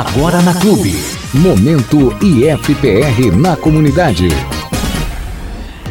Agora na Clube. Momento IFPR na comunidade.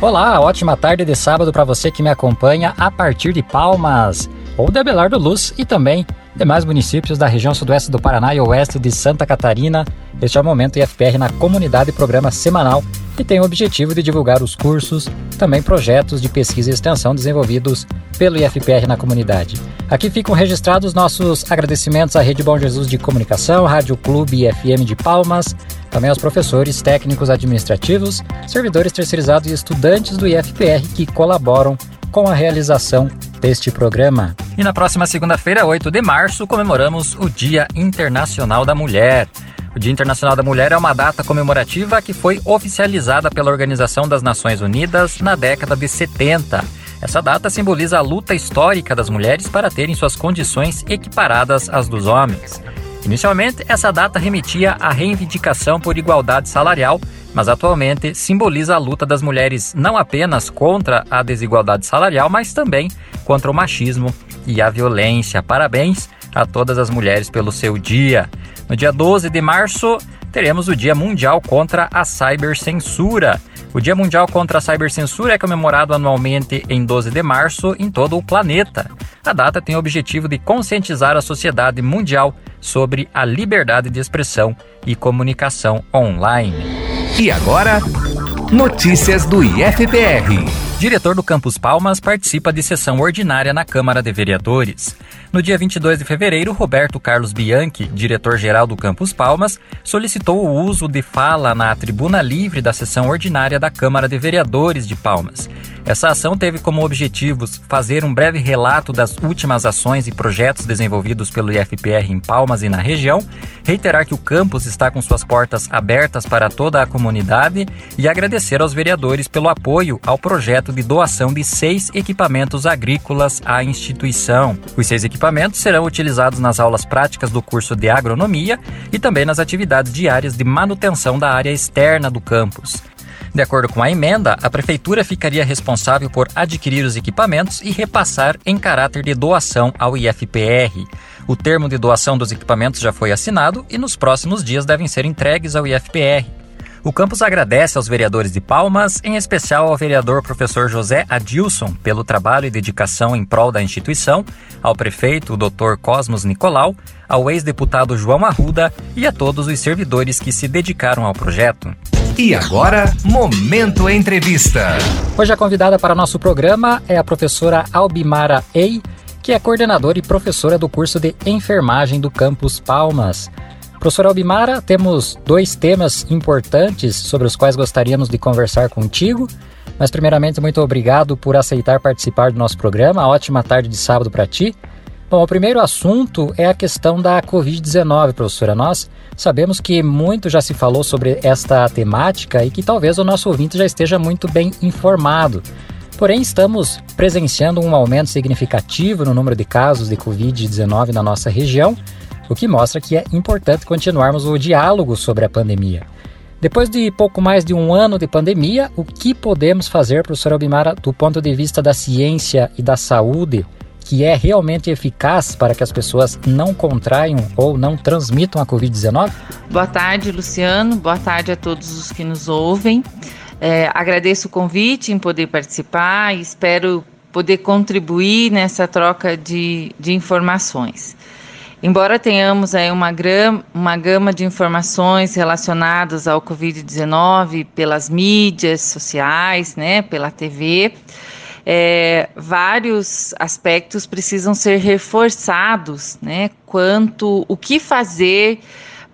Olá, ótima tarde de sábado para você que me acompanha a partir de Palmas ou de Abelardo Luz e também demais municípios da região sudoeste do Paraná e oeste de Santa Catarina. Este é o Momento IFPR na comunidade, programa semanal que tem o objetivo de divulgar os cursos, também projetos de pesquisa e extensão desenvolvidos pelo IFPR na comunidade. Aqui ficam registrados nossos agradecimentos à Rede Bom Jesus de Comunicação, Rádio Clube e FM de Palmas, também aos professores, técnicos administrativos, servidores terceirizados e estudantes do IFPR que colaboram com a realização deste programa. E na próxima segunda-feira, 8 de março, comemoramos o Dia Internacional da Mulher. O Dia Internacional da Mulher é uma data comemorativa que foi oficializada pela Organização das Nações Unidas na década de 70. Essa data simboliza a luta histórica das mulheres para terem suas condições equiparadas às dos homens. Inicialmente, essa data remetia à reivindicação por igualdade salarial, mas atualmente simboliza a luta das mulheres não apenas contra a desigualdade salarial, mas também contra o machismo e a violência. Parabéns a todas as mulheres pelo seu dia. No dia 12 de março, teremos o Dia Mundial contra a Cybercensura. O Dia Mundial contra a Cybercensura é comemorado anualmente em 12 de março em todo o planeta. A data tem o objetivo de conscientizar a sociedade mundial sobre a liberdade de expressão e comunicação online. E agora, notícias do IFPR. Diretor do Campus Palmas participa de sessão ordinária na Câmara de Vereadores. No dia 22 de fevereiro, Roberto Carlos Bianchi, diretor-geral do Campus Palmas, solicitou o uso de fala na tribuna livre da sessão ordinária da Câmara de Vereadores de Palmas. Essa ação teve como objetivos fazer um breve relato das últimas ações e projetos desenvolvidos pelo IFPR em Palmas e na região, reiterar que o campus está com suas portas abertas para toda a comunidade e agradecer aos vereadores pelo apoio ao projeto de doação de seis equipamentos agrícolas à instituição. Os seis equipamentos serão utilizados nas aulas práticas do curso de agronomia e também nas atividades diárias de manutenção da área externa do campus. De acordo com a emenda, a prefeitura ficaria responsável por adquirir os equipamentos e repassar em caráter de doação ao IFPR. O termo de doação dos equipamentos já foi assinado e nos próximos dias devem ser entregues ao IFPR. O campus agradece aos vereadores de Palmas, em especial ao vereador professor José Adilson, pelo trabalho e dedicação em prol da instituição, ao prefeito, o Dr. Cosmos Nicolau, ao ex-deputado João Arruda e a todos os servidores que se dedicaram ao projeto. E agora, Momento Entrevista. Hoje a convidada para nosso programa é a professora Albimara Ei, que é coordenadora e professora do curso de enfermagem do campus Palmas. Professora Albimara, temos dois temas importantes sobre os quais gostaríamos de conversar contigo. Mas, primeiramente, muito obrigado por aceitar participar do nosso programa. Ótima tarde de sábado para ti. Bom, o primeiro assunto é a questão da Covid-19, professora. Nós sabemos que muito já se falou sobre esta temática e que talvez o nosso ouvinte já esteja muito bem informado. Porém, estamos presenciando um aumento significativo no número de casos de Covid-19 na nossa região o que mostra que é importante continuarmos o diálogo sobre a pandemia. Depois de pouco mais de um ano de pandemia, o que podemos fazer, professora Albimara, do ponto de vista da ciência e da saúde, que é realmente eficaz para que as pessoas não contraiam ou não transmitam a Covid-19? Boa tarde, Luciano. Boa tarde a todos os que nos ouvem. É, agradeço o convite em poder participar e espero poder contribuir nessa troca de, de informações. Embora tenhamos aí uma, gram, uma gama de informações relacionadas ao Covid-19 pelas mídias sociais, né, pela TV, é, vários aspectos precisam ser reforçados, né, quanto o que fazer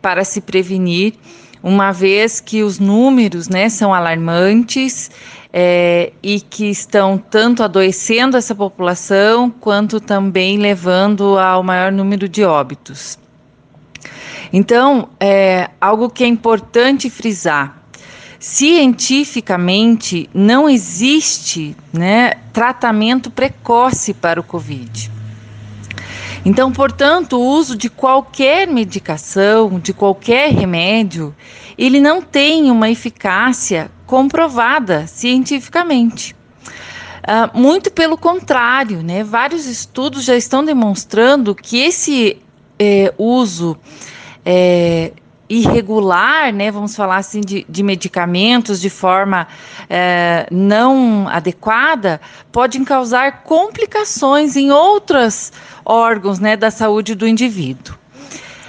para se prevenir, uma vez que os números, né, são alarmantes é, e que estão tanto adoecendo essa população quanto também levando ao maior número de óbitos. Então, é, algo que é importante frisar: cientificamente não existe né, tratamento precoce para o Covid. Então, portanto, o uso de qualquer medicação, de qualquer remédio, ele não tem uma eficácia comprovada cientificamente. Uh, muito pelo contrário, né? Vários estudos já estão demonstrando que esse eh, uso é, irregular, né, vamos falar assim, de, de medicamentos de forma é, não adequada, podem causar complicações em outros órgãos né, da saúde do indivíduo.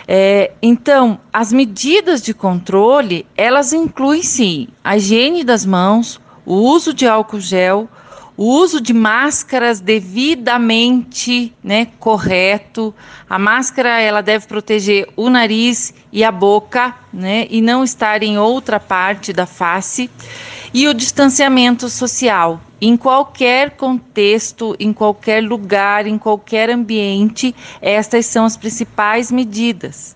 É, então, as medidas de controle, elas incluem sim a higiene das mãos, o uso de álcool gel, o uso de máscaras devidamente né, correto. A máscara ela deve proteger o nariz e a boca, né, e não estar em outra parte da face. E o distanciamento social. Em qualquer contexto, em qualquer lugar, em qualquer ambiente, estas são as principais medidas.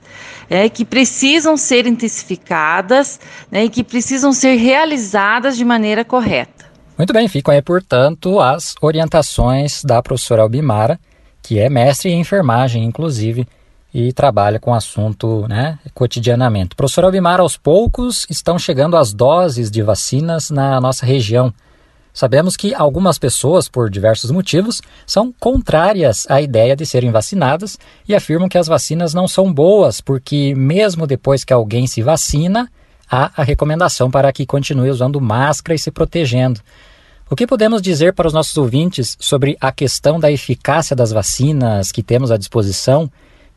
É, que precisam ser intensificadas né, e que precisam ser realizadas de maneira correta. Muito bem, ficam aí, portanto, as orientações da professora Albimara, que é mestre em enfermagem, inclusive, e trabalha com o assunto né, cotidianamente. Professora Albimara, aos poucos estão chegando as doses de vacinas na nossa região. Sabemos que algumas pessoas, por diversos motivos, são contrárias à ideia de serem vacinadas e afirmam que as vacinas não são boas, porque mesmo depois que alguém se vacina, há a recomendação para que continue usando máscara e se protegendo. O que podemos dizer para os nossos ouvintes sobre a questão da eficácia das vacinas que temos à disposição,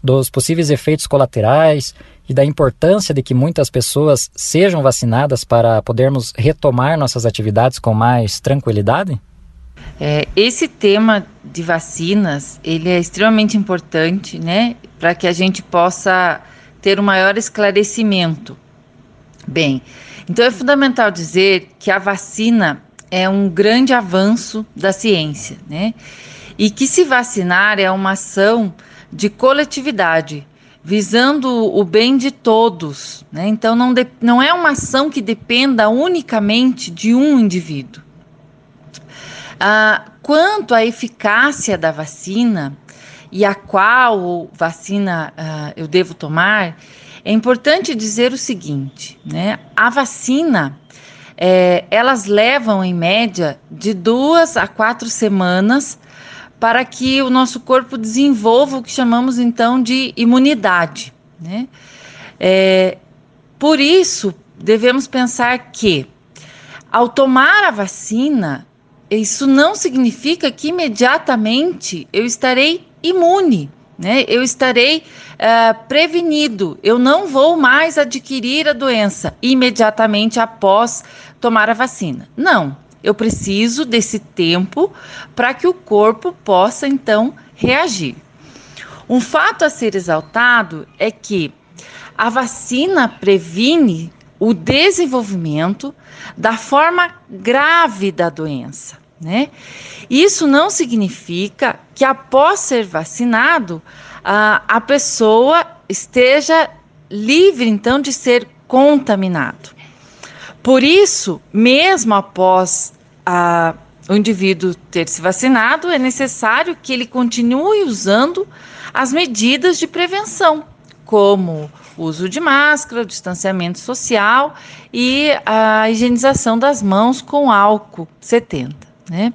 dos possíveis efeitos colaterais e da importância de que muitas pessoas sejam vacinadas para podermos retomar nossas atividades com mais tranquilidade? É, esse tema de vacinas ele é extremamente importante, né, para que a gente possa ter um maior esclarecimento. Bem, então é fundamental dizer que a vacina é um grande avanço da ciência, né? E que se vacinar é uma ação de coletividade, visando o bem de todos, né? Então não, de, não é uma ação que dependa unicamente de um indivíduo. Ah, quanto à eficácia da vacina e a qual vacina ah, eu devo tomar, é importante dizer o seguinte, né? A vacina é, elas levam em média de duas a quatro semanas para que o nosso corpo desenvolva o que chamamos então de imunidade. Né? É, por isso, devemos pensar que ao tomar a vacina, isso não significa que imediatamente eu estarei imune né? Eu estarei uh, prevenido, eu não vou mais adquirir a doença imediatamente após tomar a vacina. Não, eu preciso desse tempo para que o corpo possa então reagir. Um fato a ser exaltado é que a vacina previne o desenvolvimento da forma grave da doença. Né? Isso não significa que após ser vacinado, a, a pessoa esteja livre então de ser contaminado. Por isso, mesmo após a, o indivíduo ter se vacinado, é necessário que ele continue usando as medidas de prevenção, como uso de máscara, distanciamento social e a higienização das mãos com álcool 70. Né?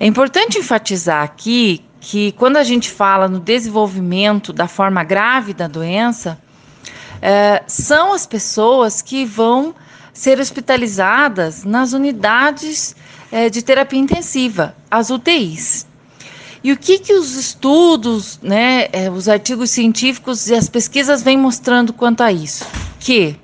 É importante enfatizar aqui que quando a gente fala no desenvolvimento da forma grave da doença, é, são as pessoas que vão ser hospitalizadas nas unidades é, de terapia intensiva, as UTIs. E o que, que os estudos, né, é, os artigos científicos e as pesquisas vêm mostrando quanto a isso? Que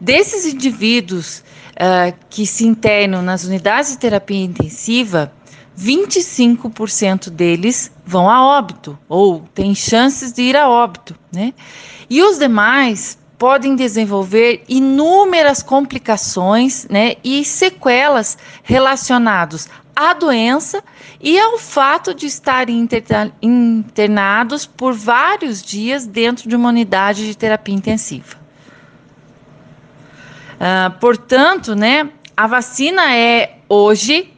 desses indivíduos uh, que se internam nas unidades de terapia intensiva, 25% deles vão a óbito ou têm chances de ir a óbito, né? E os demais podem desenvolver inúmeras complicações, né, e sequelas relacionados à doença e ao fato de estarem internados por vários dias dentro de uma unidade de terapia intensiva. Uh, portanto, né, a vacina é hoje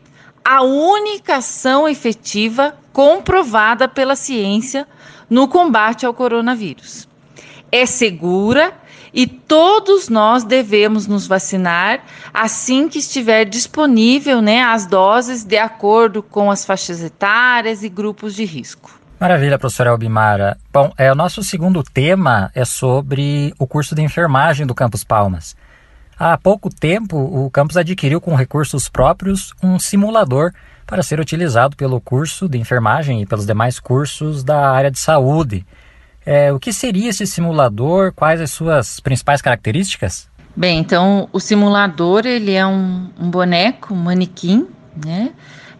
a única ação efetiva comprovada pela ciência no combate ao coronavírus. É segura e todos nós devemos nos vacinar assim que estiver disponível né, as doses de acordo com as faixas etárias e grupos de risco. Maravilha, professora Albimara. Bom, é, o nosso segundo tema é sobre o curso de enfermagem do Campus Palmas. Há pouco tempo, o campus adquiriu com recursos próprios um simulador para ser utilizado pelo curso de enfermagem e pelos demais cursos da área de saúde. É, o que seria esse simulador? Quais as suas principais características? Bem, então o simulador ele é um, um boneco, um manequim, né?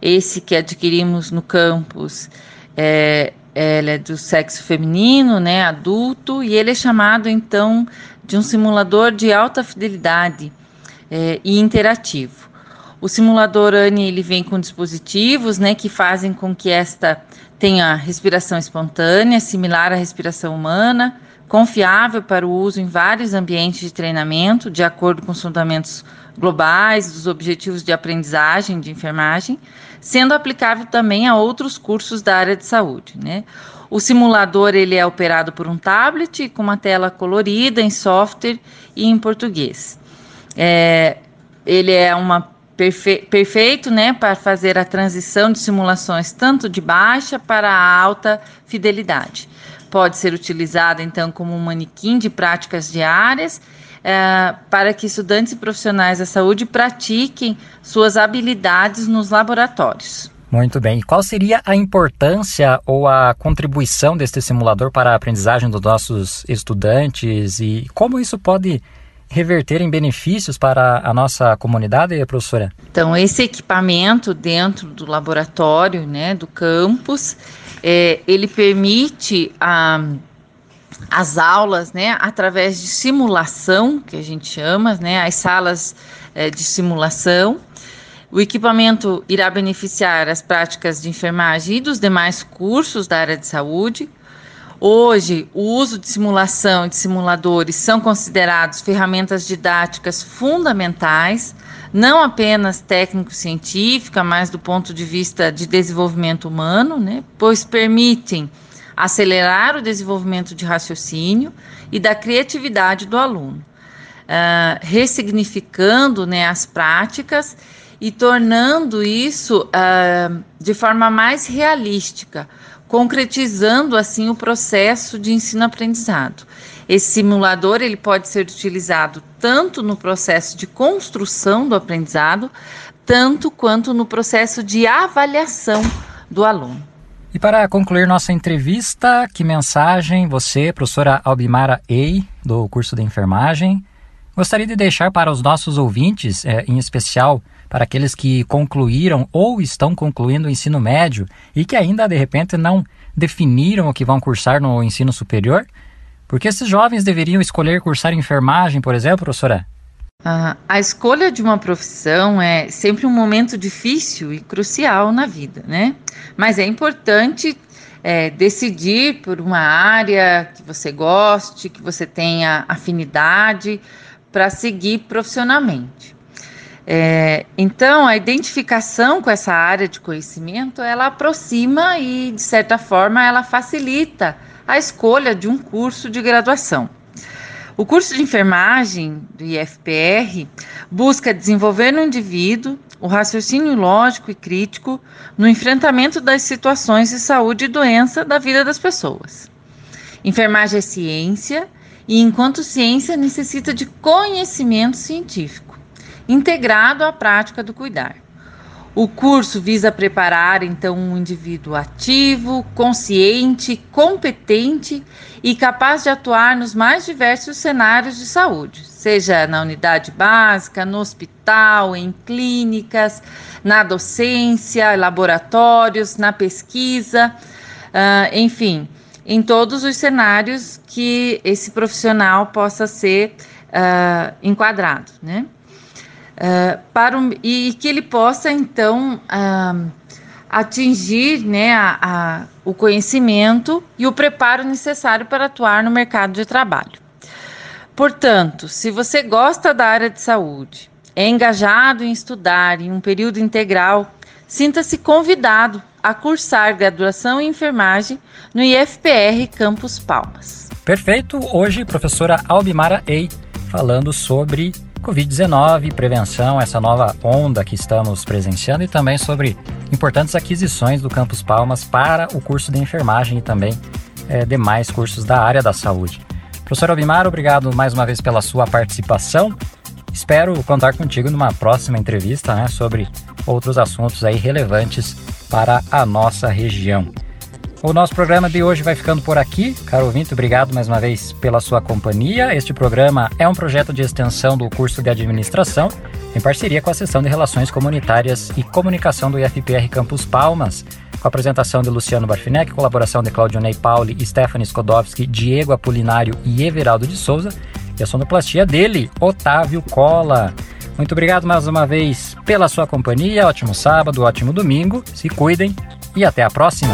Esse que adquirimos no campus é, ele é do sexo feminino, né, adulto, e ele é chamado então de um simulador de alta fidelidade é, e interativo. O simulador ANI ele vem com dispositivos, né, que fazem com que esta tenha respiração espontânea, similar à respiração humana, confiável para o uso em vários ambientes de treinamento, de acordo com os fundamentos globais dos objetivos de aprendizagem de enfermagem, sendo aplicável também a outros cursos da área de saúde, né? O simulador ele é operado por um tablet com uma tela colorida em software e em português. É, ele é uma perfe perfeito né, para fazer a transição de simulações tanto de baixa para alta fidelidade. Pode ser utilizado então como um manequim de práticas diárias é, para que estudantes e profissionais da saúde pratiquem suas habilidades nos laboratórios. Muito bem. E qual seria a importância ou a contribuição deste simulador para a aprendizagem dos nossos estudantes e como isso pode reverter em benefícios para a nossa comunidade, professora? Então, esse equipamento dentro do laboratório, né, do campus, é, ele permite a as aulas, né, através de simulação, que a gente chama, né, as salas é, de simulação. O equipamento irá beneficiar as práticas de enfermagem e dos demais cursos da área de saúde. Hoje, o uso de simulação e de simuladores são considerados ferramentas didáticas fundamentais, não apenas técnico-científica, mas do ponto de vista de desenvolvimento humano, né, pois permitem acelerar o desenvolvimento de raciocínio e da criatividade do aluno, uh, ressignificando né, as práticas e tornando isso uh, de forma mais realística, concretizando assim o processo de ensino-aprendizado. Esse simulador ele pode ser utilizado tanto no processo de construção do aprendizado, tanto quanto no processo de avaliação do aluno. E para concluir nossa entrevista, que mensagem você, professora Albimara Ei, do curso de enfermagem, gostaria de deixar para os nossos ouvintes, é, em especial para aqueles que concluíram ou estão concluindo o ensino médio e que ainda de repente não definiram o que vão cursar no ensino superior? Porque esses jovens deveriam escolher cursar enfermagem, por exemplo, professora? Uh, a escolha de uma profissão é sempre um momento difícil e crucial na vida, né? Mas é importante é, decidir por uma área que você goste, que você tenha afinidade para seguir profissionalmente. É, então, a identificação com essa área de conhecimento, ela aproxima e, de certa forma, ela facilita a escolha de um curso de graduação. O curso de enfermagem do IFPR busca desenvolver no indivíduo o raciocínio lógico e crítico no enfrentamento das situações de saúde e doença da vida das pessoas. Enfermagem é ciência e, enquanto ciência, necessita de conhecimento científico, integrado à prática do cuidar. O curso visa preparar então um indivíduo ativo, consciente, competente e capaz de atuar nos mais diversos cenários de saúde, seja na unidade básica, no hospital, em clínicas, na docência, laboratórios, na pesquisa, uh, enfim, em todos os cenários que esse profissional possa ser uh, enquadrado, né? Uh, para um, e que ele possa então uh, atingir né, a, a, o conhecimento e o preparo necessário para atuar no mercado de trabalho. Portanto, se você gosta da área de saúde, é engajado em estudar em um período integral, sinta-se convidado a cursar graduação em enfermagem no IFPR Campus Palmas. Perfeito. Hoje, professora Albimara Ei falando sobre Covid-19, prevenção, essa nova onda que estamos presenciando e também sobre importantes aquisições do Campus Palmas para o curso de enfermagem e também é, demais cursos da área da saúde. Professor Albimar, obrigado mais uma vez pela sua participação. Espero contar contigo numa próxima entrevista né, sobre outros assuntos aí relevantes para a nossa região. O nosso programa de hoje vai ficando por aqui. Caro ouvinte, obrigado mais uma vez pela sua companhia. Este programa é um projeto de extensão do curso de administração, em parceria com a seção de Relações Comunitárias e Comunicação do IFPR Campus Palmas, com a apresentação de Luciano Barfinec, colaboração de Claudio Ney Pauli, Stephanie Skodowski, Diego Apolinário e Everaldo de Souza, e a sonoplastia dele, Otávio Cola. Muito obrigado mais uma vez pela sua companhia. Ótimo sábado, ótimo domingo. Se cuidem e até a próxima.